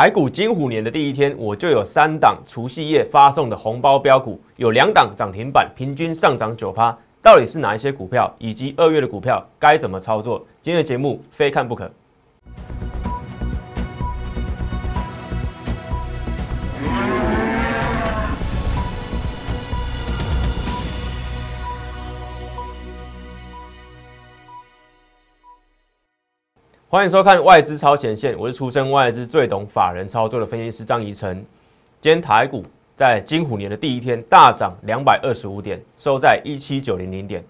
台股金虎年的第一天，我就有三档除夕夜发送的红包标股，有两档涨停板，平均上涨九趴。到底是哪一些股票，以及二月的股票该怎么操作？今天的节目非看不可。欢迎收看外资超前线，我是出身外资最懂法人操作的分析师张怡晨。今天台股在金虎年的第一天大涨两百二十五点，收在一七九零零点。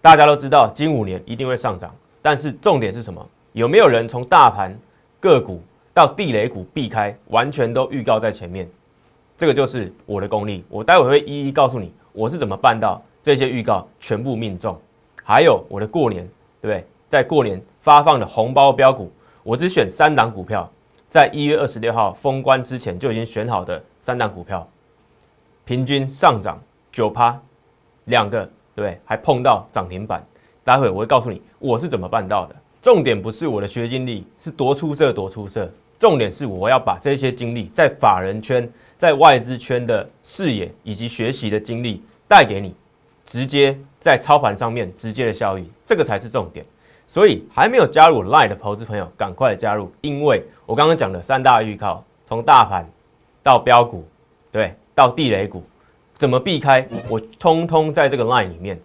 大家都知道金虎年一定会上涨，但是重点是什么？有没有人从大盘个股到地雷股避开，完全都预告在前面？这个就是我的功力。我待会会一一告诉你我是怎么办到这些预告全部命中，还有我的过年，对不对？在过年。发放的红包标股，我只选三档股票，在一月二十六号封关之前就已经选好的三档股票，平均上涨九趴，两个对对？还碰到涨停板。待会我会告诉你我是怎么办到的。重点不是我的学经历是多出色多出色，重点是我要把这些经历在法人圈、在外资圈的视野以及学习的经历带给你，直接在操盘上面直接的效益，这个才是重点。所以还没有加入 Line 的投资朋友，赶快加入！因为我刚刚讲的三大预告，从大盘到标股，对，到地雷股，怎么避开，我通通在这个 Line 里面。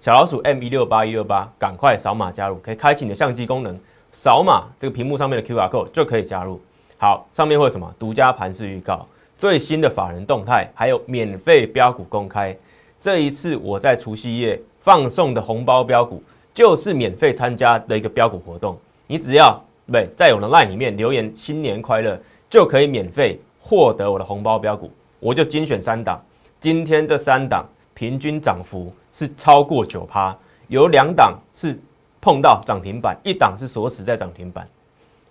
小老鼠 M 一六八一六八，赶快扫码加入，可以开启你的相机功能，扫码这个屏幕上面的 QR code 就可以加入。好，上面会有什么？独家盘式预告，最新的法人动态，还有免费标股公开。这一次我在除夕夜放送的红包标股。就是免费参加的一个标股活动，你只要对在我的 LINE 里面留言“新年快乐”，就可以免费获得我的红包标股。我就精选三档，今天这三档平均涨幅是超过九趴，有两档是碰到涨停板，一档是锁死在涨停板，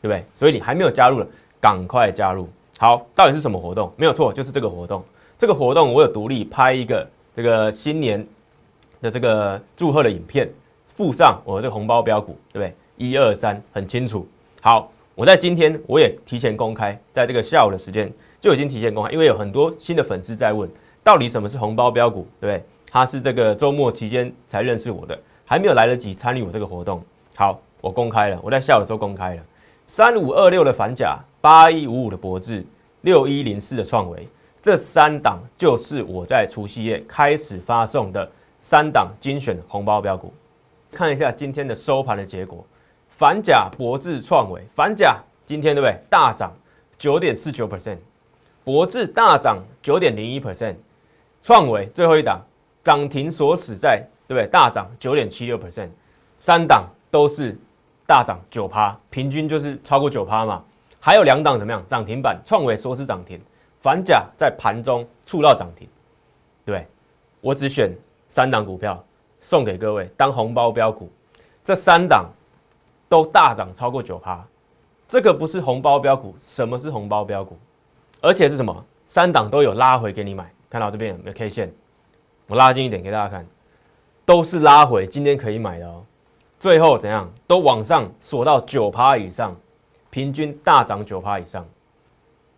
对不对？所以你还没有加入的，赶快加入。好，到底是什么活动？没有错，就是这个活动。这个活动我有独立拍一个这个新年的这个祝贺的影片。附上我这个红包标股，对不对？一二三，很清楚。好，我在今天我也提前公开，在这个下午的时间就已经提前公开，因为有很多新的粉丝在问，到底什么是红包标股，对不对？他是这个周末期间才认识我的，还没有来得及参与我这个活动。好，我公开了，我在下午的时候公开了，三五二六的反甲，八一五五的博智，六一零四的创维，这三档就是我在除夕夜开始发送的三档精选红包标股。看一下今天的收盘的结果，反甲、博智、创维，反甲今天对不对？大涨九点四九 percent，博智大涨九点零一 percent，创维最后一档涨停锁死在对不对？大涨九点七六 percent，三档都是大涨九趴，平均就是超过九趴嘛。还有两档怎么样？涨停板，创维锁死涨停，反甲在盘中触到涨停，对我只选三档股票。送给各位当红包标股，这三档都大涨超过九趴，这个不是红包标股，什么是红包标股？而且是什么？三档都有拉回给你买，看到这边有没有 K 线？我拉近一点给大家看，都是拉回，今天可以买的哦。最后怎样？都往上锁到九趴以上，平均大涨九趴以上，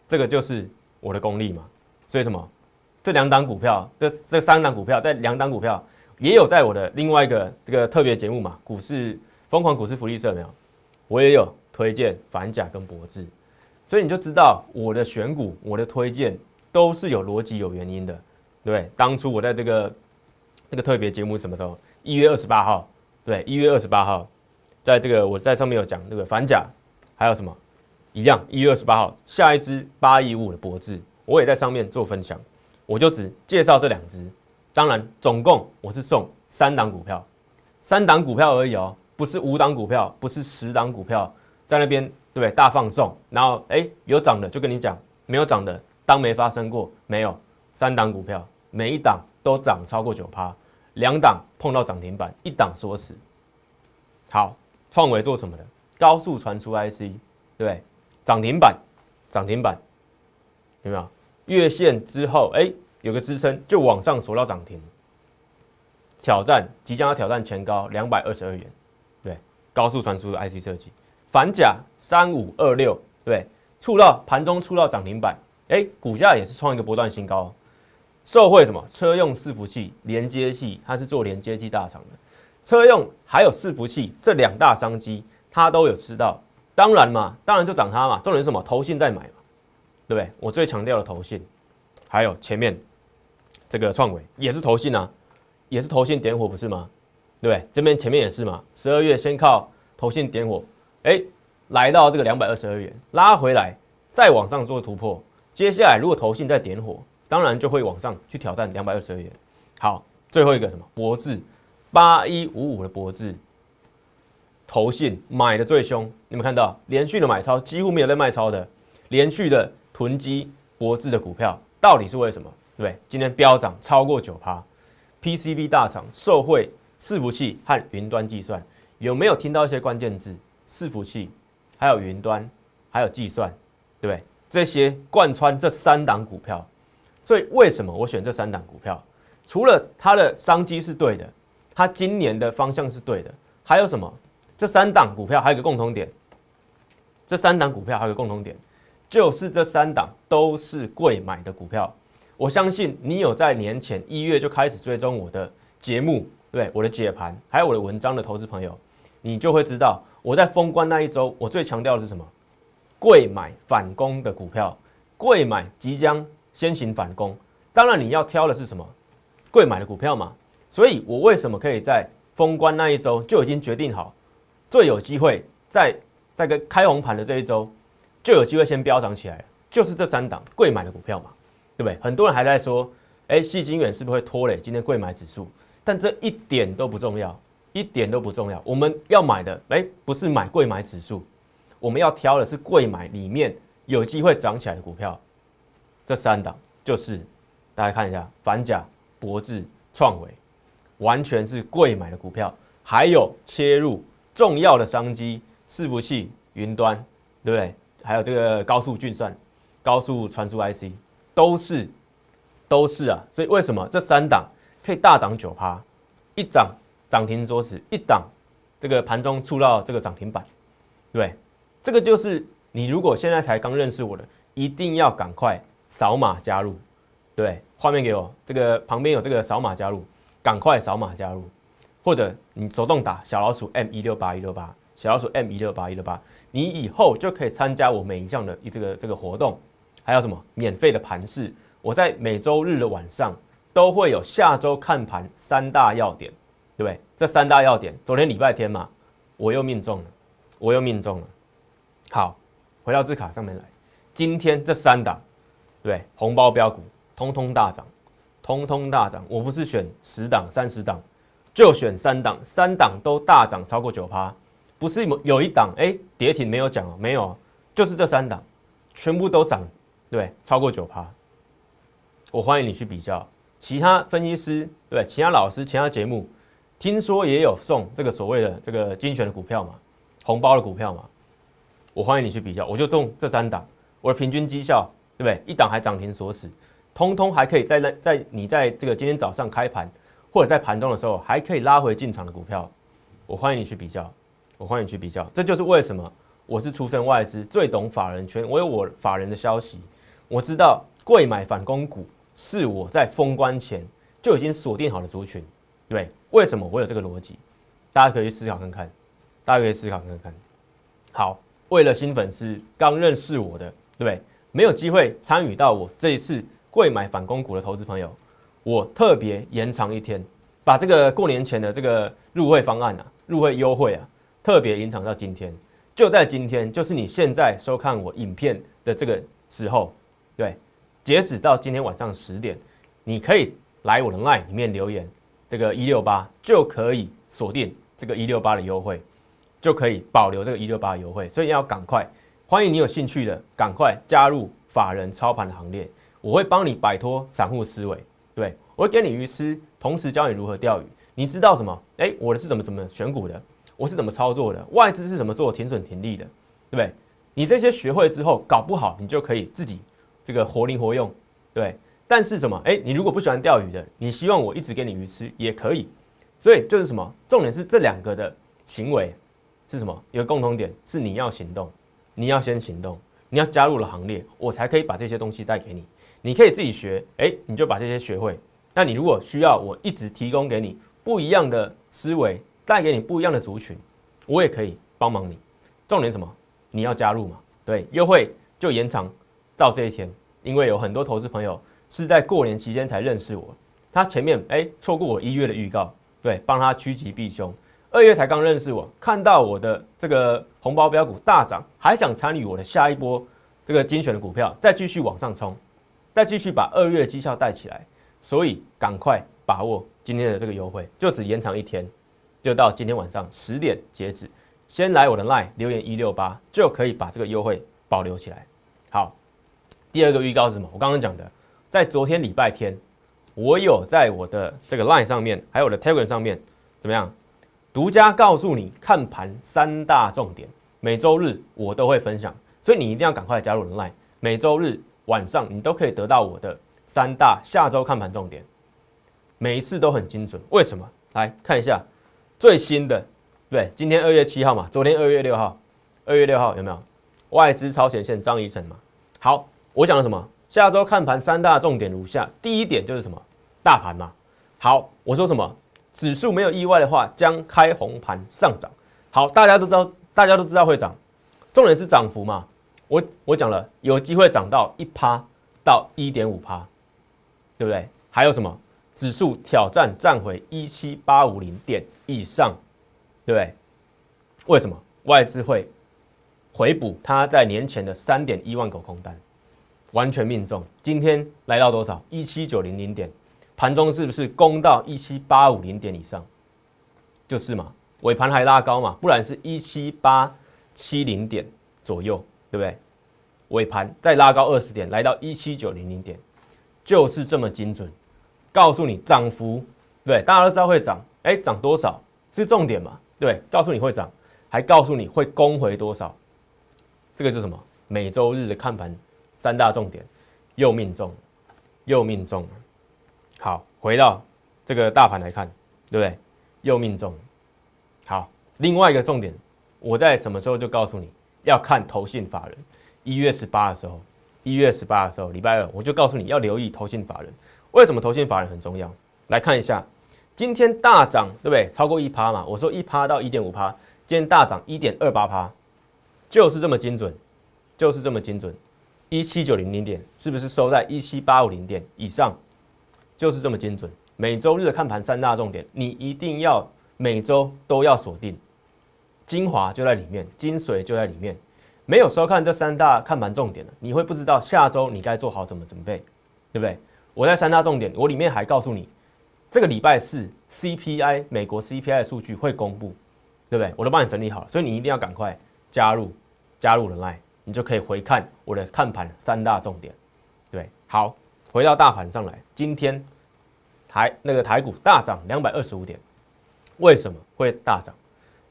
这个就是我的功力嘛。所以什么？这两档股票，这这三档股票，在两档股票。也有在我的另外一个这个特别节目嘛，股市疯狂股市福利社没有？我也有推荐反甲跟博智，所以你就知道我的选股、我的推荐都是有逻辑、有原因的，对当初我在这个这个特别节目什么时候？一月二十八号，对，一月二十八号，在这个我在上面有讲那个反甲，还有什么一样？一月二十八号，下一支八一五的博智，我也在上面做分享，我就只介绍这两支。当然，总共我是送三档股票，三档股票而已哦，不是五档股票，不是十档股票，在那边对不对？大放送，然后哎有涨的就跟你讲，没有涨的当没发生过，没有三档股票，每一档都涨超过九趴，两档碰到涨停板，一档锁死。好，创维做什么的？高速传输 IC，对不对？涨停板，涨停板，有没有？月线之后，哎。有个支撑就往上锁到涨停，挑战即将要挑战前高两百二十二元，对，高速传输的 IC 设计，反甲三五二六，对，触到盘中触到涨停板，哎，股价也是创一个波段新高。受惠什么？车用伺服器、连接器，它是做连接器大厂的。车用还有伺服器这两大商机，它都有吃到。当然嘛，当然就涨它嘛。重点是什么？投信在买嘛，对不对？我最强调的投信，还有前面这个创维也是投信啊，也是投信点火不是吗？对不对？这边前面也是嘛。十二月先靠投信点火，哎，来到这个两百二十二元，拉回来再往上做突破。接下来如果投信再点火。当然就会往上去挑战两百二十二元。好，最后一个什么？博智八一五五的博智，投信买的最凶。你们看到连续的买超，几乎没有在卖超的，连续的囤积博智的股票，到底是为什么？对？今天飙涨超过九趴，PCB 大厂受惠伺服器和云端计算，有没有听到一些关键字？伺服器，还有云端，还有计算，对不对？这些贯穿这三档股票。所以为什么我选这三档股票？除了它的商机是对的，它今年的方向是对的，还有什么？这三档股票还有一个共同点，这三档股票还有个共同点，就是这三档都是贵买的股票。我相信你有在年前一月就开始追踪我的节目，对我的解盘，还有我的文章的投资朋友，你就会知道我在封关那一周，我最强调的是什么？贵买反攻的股票，贵买即将。先行反攻，当然你要挑的是什么？贵买的股票嘛。所以我为什么可以在封关那一周就已经决定好，最有机会在在个开红盘的这一周就有机会先飙涨起来，就是这三档贵买的股票嘛，对不对？很多人还在说，哎，细金远是不是会拖累今天贵买指数？但这一点都不重要，一点都不重要。我们要买的，哎，不是买贵买指数，我们要挑的是贵买里面有机会涨起来的股票。这三档就是大家看一下，反甲、博智、创维，完全是贵买的股票，还有切入重要的商机，伺服器、云端，对不对？还有这个高速运算、高速传输 IC，都是都是啊。所以为什么这三档可以大涨九趴？一涨涨停锁死，一档这个盘中触到这个涨停板，对，这个就是你如果现在才刚认识我的，一定要赶快。扫码加入，对，画面给我，这个旁边有这个扫码加入，赶快扫码加入，或者你手动打小老鼠 M 一六八一六八，小老鼠 M 一六八一六八，你以后就可以参加我每一项的这个这个活动，还有什么免费的盘市，我在每周日的晚上都会有下周看盘三大要点，对不对？这三大要点，昨天礼拜天嘛，我又命中了，我又命中了。好，回到字卡上面来，今天这三档。对，红包标股通通大涨，通通大涨。我不是选十档、三十档，就选三档，三档都大涨超过九趴。不是有有一档哎跌停没有讲哦，没有，就是这三档全部都涨，对，超过九趴。我欢迎你去比较其他分析师，对，其他老师、其他节目，听说也有送这个所谓的这个精选的股票嘛，红包的股票嘛。我欢迎你去比较，我就中这三档，我的平均绩效。对不对？一档还涨停锁死，通通还可以在那在你在这个今天早上开盘或者在盘中的时候还可以拉回进场的股票，我欢迎你去比较，我欢迎你去比较。这就是为什么我是出身外资，最懂法人圈，我有我法人的消息，我知道贵买反攻股是我在封关前就已经锁定好的族群，对为什么我有这个逻辑？大家可以思考看看，大家可以思考看看。好，为了新粉丝刚认识我的，对？没有机会参与到我这一次贵买反攻股的投资朋友，我特别延长一天，把这个过年前的这个入会方案啊、入会优惠啊，特别延长到今天。就在今天，就是你现在收看我影片的这个时候，对，截止到今天晚上十点，你可以来我的 LINE 里面留言，这个一六八就可以锁定这个一六八的优惠，就可以保留这个一六八的优惠，所以要赶快。欢迎你有兴趣的，赶快加入法人操盘的行列。我会帮你摆脱散户思维，对我会给你鱼吃，同时教你如何钓鱼。你知道什么？哎，我的是怎么怎么选股的？我是怎么操作的？外资是怎么做停损停利的？对不对？你这些学会之后，搞不好你就可以自己这个活灵活用，对。但是什么？哎，你如果不喜欢钓鱼的，你希望我一直给你鱼吃也可以。所以就是什么？重点是这两个的行为是什么？有个共同点是你要行动。你要先行动，你要加入了行列，我才可以把这些东西带给你。你可以自己学，哎，你就把这些学会。那你如果需要我一直提供给你不一样的思维，带给你不一样的族群，我也可以帮忙你。重点什么？你要加入嘛？对，优惠就延长到这一天，因为有很多投资朋友是在过年期间才认识我，他前面哎错过我一月的预告，对，帮他趋吉避凶。二月才刚认识我，看到我的这个红包标股大涨，还想参与我的下一波这个精选的股票，再继续往上冲，再继续把二月的绩效带起来。所以赶快把握今天的这个优惠，就只延长一天，就到今天晚上十点截止。先来我的 line 留言一六八，就可以把这个优惠保留起来。好，第二个预告是什么？我刚刚讲的，在昨天礼拜天，我有在我的这个 line 上面，还有我的 telegram 上面，怎么样？独家告诉你看盘三大重点，每周日我都会分享，所以你一定要赶快加入我的 line，每周日晚上你都可以得到我的。三大下周看盘重点，每一次都很精准。为什么？来看一下最新的，对，今天二月七号嘛，昨天二月六号，二月六号有没有外资超前线张怡晨嘛？好，我讲了什么？下周看盘三大重点如下：第一点就是什么？大盘嘛。好，我说什么？指数没有意外的话，将开红盘上涨。好，大家都知道，大家都知道会涨，重点是涨幅嘛。我我讲了，有机会涨到一趴到一点五趴。对不对？还有什么指数挑战站回一七八五零点以上，对不对？为什么外资会回补它在年前的三点一万口空单，完全命中。今天来到多少？一七九零零点，盘中是不是攻到一七八五零点以上？就是嘛，尾盘还拉高嘛，不然是一七八七零点左右，对不对？尾盘再拉高二十点，来到一七九零零点。就是这么精准，告诉你涨幅，对，大家都知道会涨，哎，涨多少是重点嘛？对，告诉你会涨，还告诉你会攻回多少，这个就是什么？每周日的看盘三大重点，又命中，又命中。好，回到这个大盘来看，对不对？又命中。好，另外一个重点，我在什么时候就告诉你要看投信法人，一月十八的时候。一月十八的时候，礼拜二，我就告诉你要留意投信法人。为什么投信法人很重要？来看一下，今天大涨，对不对？超过一趴嘛。我说一趴到一点五趴，今天大涨一点二八趴，就是这么精准，就是这么精准。一七九零零点是不是收在一七八五零点以上？就是这么精准。每周日的看盘三大重点，你一定要每周都要锁定，精华就在里面，精髓就在里面。没有收看这三大看盘重点的，你会不知道下周你该做好什么准备，对不对？我在三大重点，我里面还告诉你，这个礼拜四 CPI 美国 CPI 数据会公布，对不对？我都帮你整理好了，所以你一定要赶快加入加入人来，你就可以回看我的看盘三大重点，对。好，回到大盘上来，今天台那个台股大涨两百二十五点，为什么会大涨？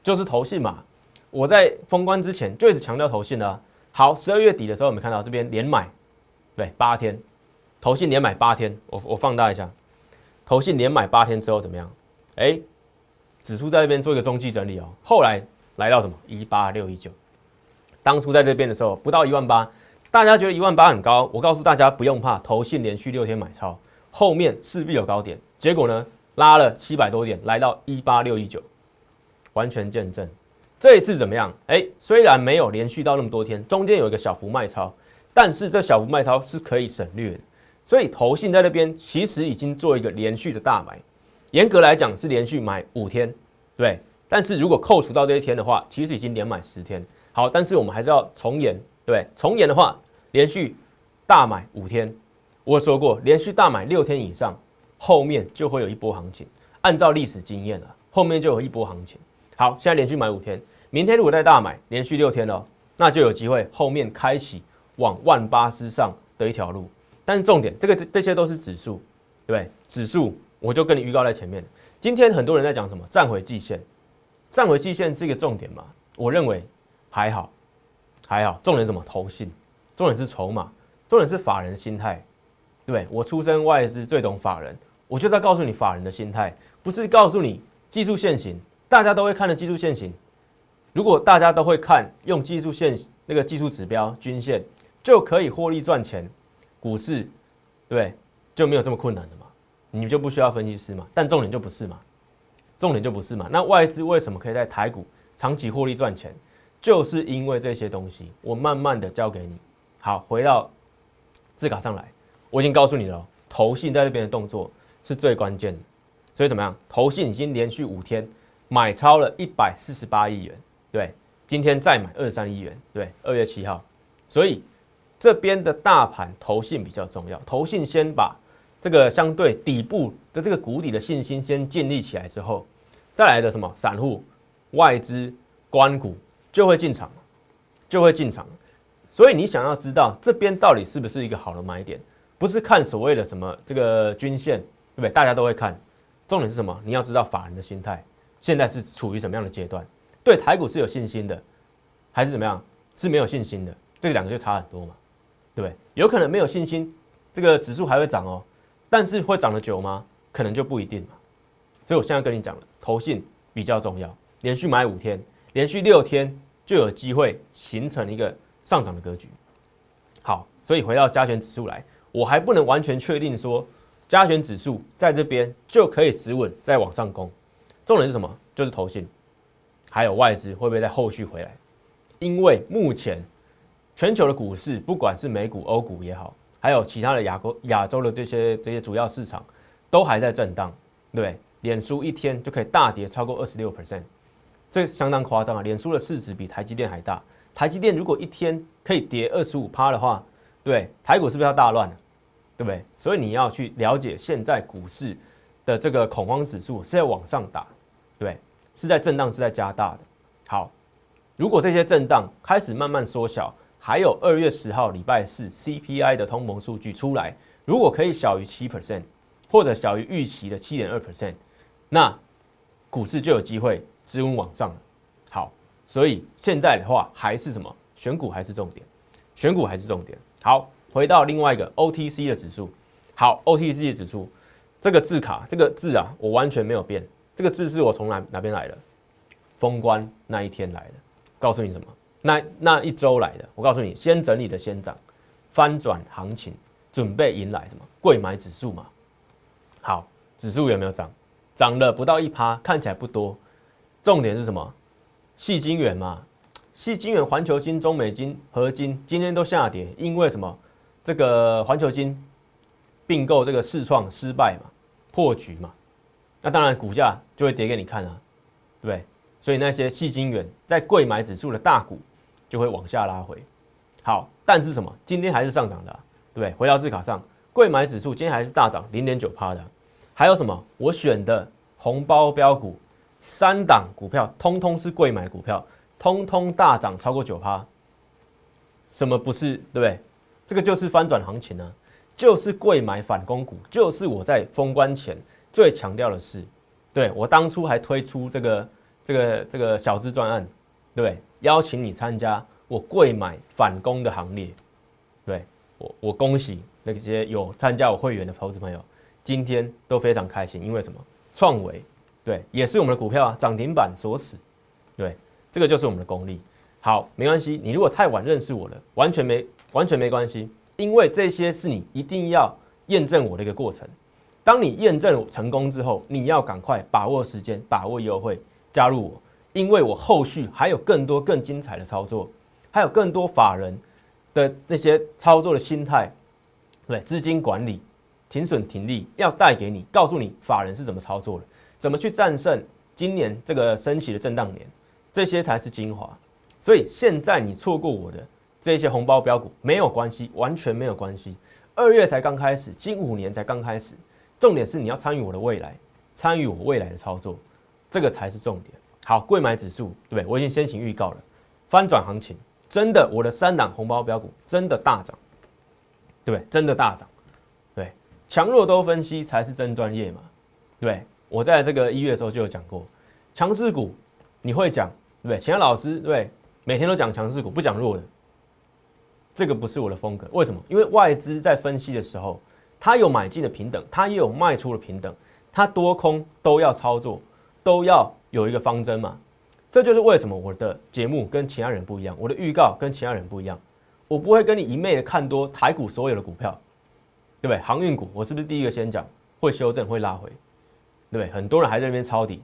就是投信嘛。我在封关之前就一直强调投信的。好，十二月底的时候，我们看到这边连买，对，八天，投信连买八天。我我放大一下，投信连买八天之后怎么样？哎，指数在这边做一个中继整理哦。后来来到什么一八六一九，当初在这边的时候不到一万八，大家觉得一万八很高。我告诉大家不用怕，投信连续六天买超，后面势必有高点。结果呢，拉了七百多点，来到一八六一九，完全见证。这一次怎么样？哎，虽然没有连续到那么多天，中间有一个小幅卖超，但是这小幅卖超是可以省略的。所以投信在那边其实已经做一个连续的大买，严格来讲是连续买五天，对。但是如果扣除到这一天的话，其实已经连买十天。好，但是我们还是要重演，对，重演的话，连续大买五天，我说过，连续大买六天以上，后面就会有一波行情。按照历史经验啊，后面就有一波行情。好，现在连续买五天，明天如果再大买，连续六天了，那就有机会后面开启往万八之上的一条路。但是重点，这个这这些都是指数，对不对？指数我就跟你预告在前面。今天很多人在讲什么站回季线，站回季线是一个重点嘛？我认为还好，还好。重点什么？投信，重点是筹码，重点是法人心态，对？我出身外资，最懂法人，我就在告诉你法人的心态，不是告诉你技术线型。大家都会看的技术线型，如果大家都会看用技术线那个技术指标均线就可以获利赚钱，股市对就没有这么困难的嘛？你就不需要分析师嘛？但重点就不是嘛？重点就不是嘛？那外资为什么可以在台股长期获利赚钱？就是因为这些东西，我慢慢的教给你。好，回到字卡上来，我已经告诉你了，投信在这边的动作是最关键的。所以怎么样？投信已经连续五天买超了一百四十八亿元，对，今天再买二十三亿元，对，二月七号。所以这边的大盘投信比较重要，投信先把这个相对底部的这个谷底的信心先建立起来之后，再来的什么散户、外资、关股就会进场，就会进场。所以你想要知道这边到底是不是一个好的买点，不是看所谓的什么这个均线，对不对？大家都会看。重点是什么？你要知道法人的心态现在是处于什么样的阶段？对台股是有信心的，还是怎么样？是没有信心的？这两个就差很多嘛，对不对？有可能没有信心，这个指数还会涨哦，但是会涨得久吗？可能就不一定嘛。所以我现在跟你讲了，投信比较重要，连续买五天，连续六天就有机会形成一个上涨的格局。好，所以回到加权指数来，我还不能完全确定说。加权指数在这边就可以止稳，再往上攻。重点是什么？就是投信，还有外资会不会在后续回来？因为目前全球的股市，不管是美股、欧股也好，还有其他的亚国、亚洲的这些这些主要市场，都还在震荡，对不对？脸书一天就可以大跌超过二十六 percent，这相当夸张啊！脸书的市值比台积电还大，台积电如果一天可以跌二十五趴的话，对台股是不是要大乱了？对不对？所以你要去了解现在股市的这个恐慌指数是在往上打，对，是在震荡，是在加大的。好，如果这些震荡开始慢慢缩小，还有二月十号礼拜四 CPI 的通膨数据出来，如果可以小于七 percent，或者小于预期的七点二 percent，那股市就有机会直稳往上。好，所以现在的话还是什么？选股还是重点，选股还是重点。好。回到另外一个 OTC 的指数，好，OTC 的指数这个字卡，这个字啊，我完全没有变。这个字是我从哪哪边来的？封关那一天来的。告诉你什么？那那一周来的。我告诉你，先整理的先涨，翻转行情，准备迎来什么？贵买指数嘛。好，指数有没有涨？涨了不到一趴，看起来不多。重点是什么？细金元嘛，细金元、环球金、中美金、合金今天都下跌，因为什么？这个环球金并购这个市创失败嘛，破局嘛，那当然股价就会跌给你看啊，对不对？所以那些细金元在贵买指数的大股就会往下拉回。好，但是什么？今天还是上涨的，对不对？回到字卡上，贵买指数今天还是大涨零点九趴的。还有什么？我选的红包标股三档股票，通通是贵买股票，通通大涨超过九趴。什么不是？对不对？这个就是翻转行情呢，就是贵买反攻股，就是我在封关前最强调的事。对我当初还推出这个这个这个小资专案，对，邀请你参加我贵买反攻的行列。对我我恭喜那些有参加我会员的投资朋友，今天都非常开心，因为什么？创维对，也是我们的股票啊，涨停板锁死。对，这个就是我们的功力。好，没关系，你如果太晚认识我了，完全没。完全没关系，因为这些是你一定要验证我的一个过程。当你验证成功之后，你要赶快把握时间，把握优惠，加入我，因为我后续还有更多更精彩的操作，还有更多法人的那些操作的心态，对资金管理、停损停利要带给你，告诉你法人是怎么操作的，怎么去战胜今年这个升息的震荡年，这些才是精华。所以现在你错过我的。这些红包标股没有关系，完全没有关系。二月才刚开始，近五年才刚开始。重点是你要参与我的未来，参与我未来的操作，这个才是重点。好，贵买指数，对不对？我已经先行预告了，翻转行情，真的，我的三档红包标股真的大涨，对不对？真的大涨，对，强弱都分析才是真专业嘛，对？我在这个一月的时候就有讲过，强势股你会讲，对不对？其他老师对对？每天都讲强势股，不讲弱的。这个不是我的风格，为什么？因为外资在分析的时候，它有买进的平等，它也有卖出的平等，它多空都要操作，都要有一个方针嘛。这就是为什么我的节目跟其他人不一样，我的预告跟其他人不一样，我不会跟你一昧的看多台股所有的股票，对不对？航运股我是不是第一个先讲会修正会拉回，对？很多人还在那边抄底，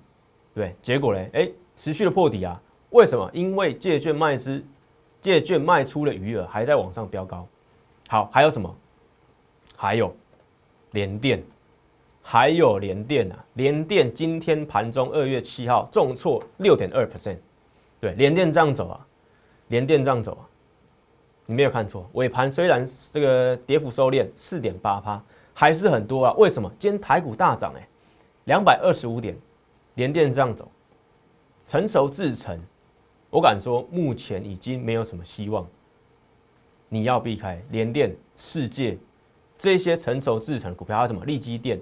对对？结果嘞，哎，持续的破底啊，为什么？因为借券卖资，借券卖出的余额还在往上飙高。好，还有什么？还有联电。还有联电啊，联电今天盘中二月七号重挫六点二 percent，对，联电这样走啊，联电这样走啊，你没有看错，尾盘虽然这个跌幅收敛四点八趴，还是很多啊。为什么？今天台股大涨哎，两百二十五点，联电这样走，成熟制成，我敢说目前已经没有什么希望，你要避开联电、世界这些成熟制成的股票，还有什么利基电。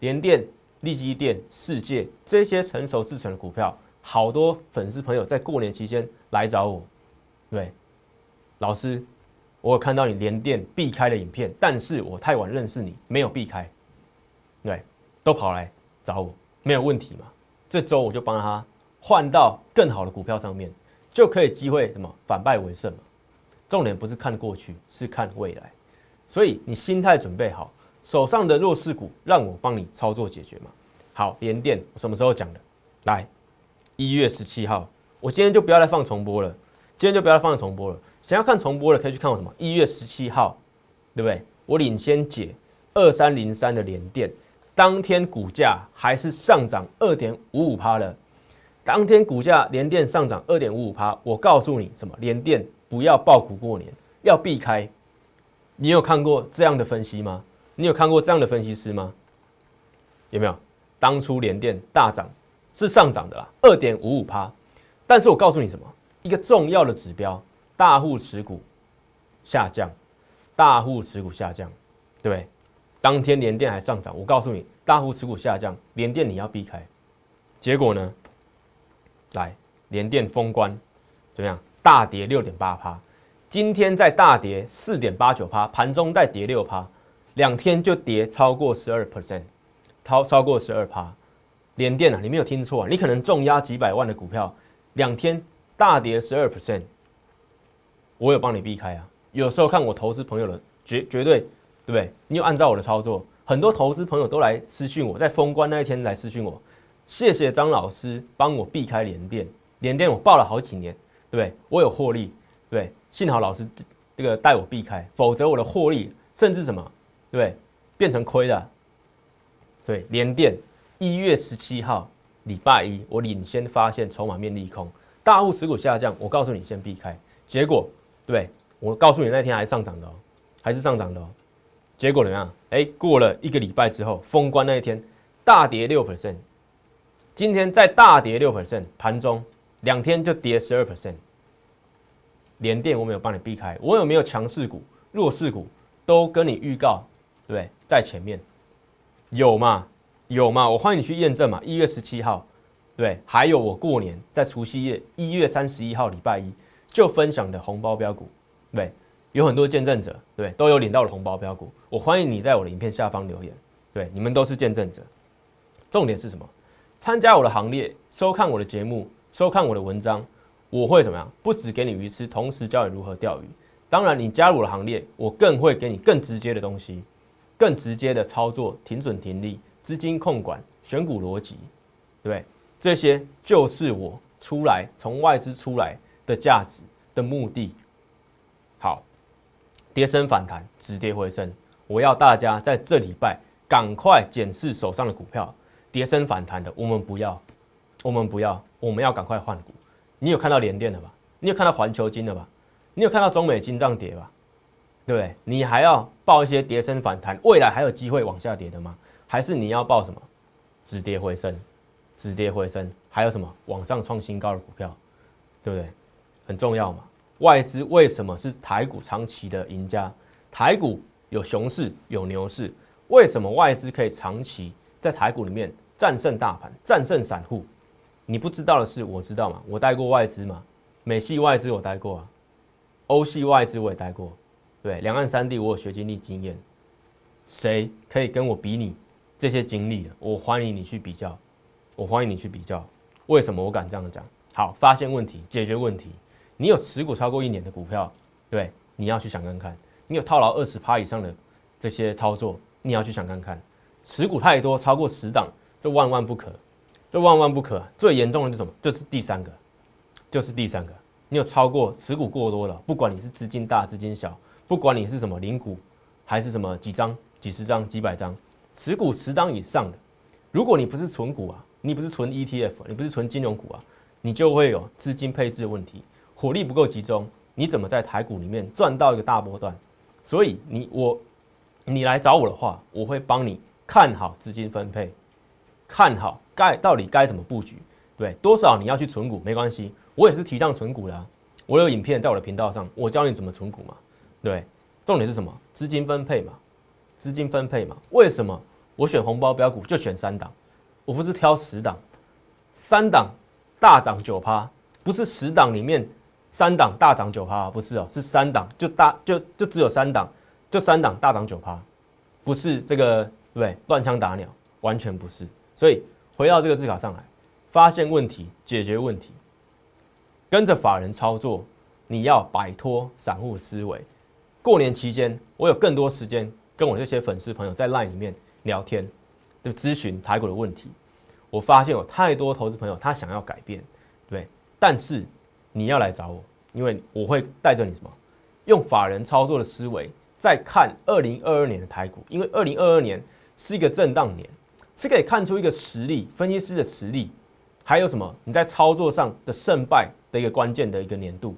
联电、利基电、世界这些成熟制成的股票，好多粉丝朋友在过年期间来找我，对，老师，我有看到你联电避开的影片，但是我太晚认识你，没有避开，对，都跑来找我，没有问题嘛？这周我就帮他换到更好的股票上面，就可以机会什么反败为胜嘛？重点不是看过去，是看未来，所以你心态准备好。手上的弱势股，让我帮你操作解决嘛。好，联电什么时候讲的？来，一月十七号。我今天就不要再放重播了，今天就不要再放重播了。想要看重播的，可以去看我什么？一月十七号，对不对？我领先解二三零三的联电，当天股价还是上涨二点五五趴的。当天股价连电上涨二点五五趴，我告诉你什么？连电不要爆股过年，要避开。你有看过这样的分析吗？你有看过这样的分析师吗？有没有？当初连电大涨是上涨的啦，二点五五趴。但是我告诉你什么？一个重要的指标，大户持股下降，大户持股下降，对不对？当天联电还上涨，我告诉你，大户持股下降，联电你要避开。结果呢？来，联电封关怎么样？大跌六点八趴，今天再大跌四点八九趴，盘中再跌六趴。两天就跌超过十二 percent，超超过十二趴，连电啊，你没有听错啊，你可能重压几百万的股票，两天大跌十二 percent，我有帮你避开啊。有时候看我投资朋友的绝绝对，对不对？你有按照我的操作，很多投资朋友都来私讯我，在封关那一天来私讯我，谢谢张老师帮我避开连电，连电我报了好几年，对不对？我有获利，对，幸好老师这个带我避开，否则我的获利甚至什么？对，变成亏的。对，连电一月十七号礼拜一，我领先发现筹码面利空，大户持股下降，我告诉你先避开。结果，对我告诉你那天还上涨的哦，还是上涨的哦。结果怎么样？哎，过了一个礼拜之后，封关那一天大跌六 percent，今天再大跌六 percent，盘中两天就跌十二 percent。连电我没有帮你避开，我有没有强势股、弱势股都跟你预告？对，在前面有吗？有吗？我欢迎你去验证嘛。一月十七号，对，还有我过年在除夕夜一月三十一号礼拜一就分享的红包标股，对，有很多见证者，对，都有领到了红包标股。我欢迎你在我的影片下方留言，对，你们都是见证者。重点是什么？参加我的行列，收看我的节目，收看我的文章，我会怎么样？不止给你鱼吃，同时教你如何钓鱼。当然，你加入我的行列，我更会给你更直接的东西。更直接的操作，停损停利、资金控管、选股逻辑，对不对？这些就是我出来从外资出来的价值的目的。好，跌升反弹，止跌回升。我要大家在这礼拜赶快检视手上的股票，跌升反弹的，我们不要，我们不要，我们要赶快换股。你有看到联电的吧？你有看到环球金的吧？你有看到中美金涨跌吧？对不对？你还要报一些跌升反弹，未来还有机会往下跌的吗？还是你要报什么止跌回升、止跌回升？还有什么往上创新高的股票？对不对？很重要嘛。外资为什么是台股长期的赢家？台股有熊市有牛市，为什么外资可以长期在台股里面战胜大盘、战胜散户？你不知道的是，我知道嘛。我带过外资嘛，美系外资我带过啊，欧系外资我也带过。对，两岸三地我有学经历经验，谁可以跟我比拟这些经历？我欢迎你去比较，我欢迎你去比较。为什么我敢这样讲？好，发现问题，解决问题。你有持股超过一年的股票，对，你要去想看看。你有套牢二十趴以上的这些操作，你要去想看看。持股太多，超过十档，这万万不可，这万万不可。最严重的是什么？就是第三个，就是第三个。你有超过持股过多了，不管你是资金大、资金小，不管你是什么零股，还是什么几张、几十张、几百张，持股十张以上的，如果你不是纯股啊，你不是纯 ETF，你不是纯金融股啊，你就会有资金配置的问题。火力不够集中，你怎么在台股里面赚到一个大波段？所以你我你来找我的话，我会帮你看好资金分配，看好该到底该怎么布局。对，多少你要去存股没关系，我也是提倡存股的。我有影片在我的频道上，我教你怎么存股嘛。对，重点是什么？资金分配嘛，资金分配嘛。为什么我选红包标股就选三档？我不是挑十档，三档大涨九趴，不是十档里面。三档大涨九趴，不是哦，是三档就大就就只有三档，就三档大涨九趴，不是这个对不对？乱枪打鸟，完全不是。所以回到这个字卡上来，发现问题，解决问题，跟着法人操作，你要摆脱散户思维。过年期间，我有更多时间跟我这些粉丝朋友在 LINE 里面聊天，就咨询台股的问题。我发现有太多投资朋友他想要改变，对，但是。你要来找我，因为我会带着你什么，用法人操作的思维，再看二零二二年的台股，因为二零二二年是一个震荡年，是可以看出一个实力，分析师的实力，还有什么你在操作上的胜败的一个关键的一个年度，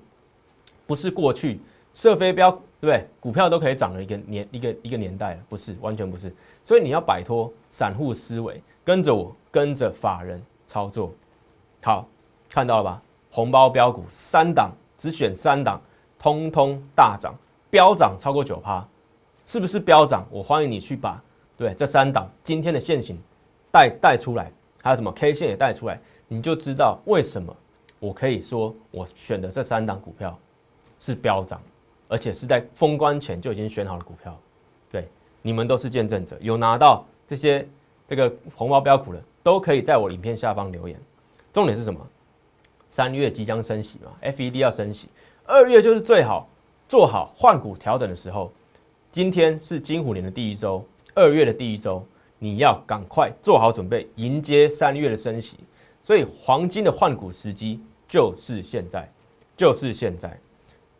不是过去射飞镖，对不对？股票都可以涨的一个年一个一个年代了，不是，完全不是。所以你要摆脱散户思维，跟着我，跟着法人操作，好，看到了吧？红包标股三档，只选三档，通通大涨，飙涨超过九趴，是不是飙涨？我欢迎你去把对这三档今天的现形带带出来，还有什么 K 线也带出来，你就知道为什么我可以说我选的这三档股票是飙涨，而且是在封关前就已经选好了股票。对，你们都是见证者，有拿到这些这个红包标股的，都可以在我影片下方留言。重点是什么？三月即将升息嘛，FED 要升息，二月就是最好做好换股调整的时候。今天是金虎年的第一周，二月的第一周，你要赶快做好准备，迎接三月的升息。所以黄金的换股时机就是现在，就是现在。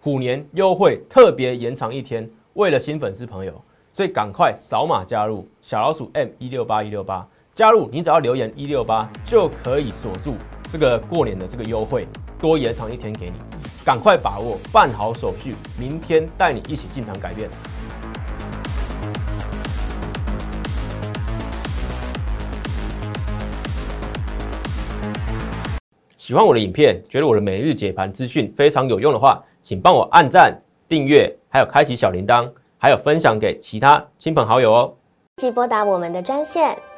虎年优惠特别延长一天，为了新粉丝朋友，所以赶快扫码加入小老鼠 M 一六八一六八，加入你只要留言一六八就可以锁住。这个过年的这个优惠多延长一天给你，赶快把握，办好手续，明天带你一起进场改变。喜欢我的影片，觉得我的每日解盘资讯非常有用的话，请帮我按赞、订阅，还有开启小铃铛，还有分享给其他亲朋好友哦。即拨打我们的专线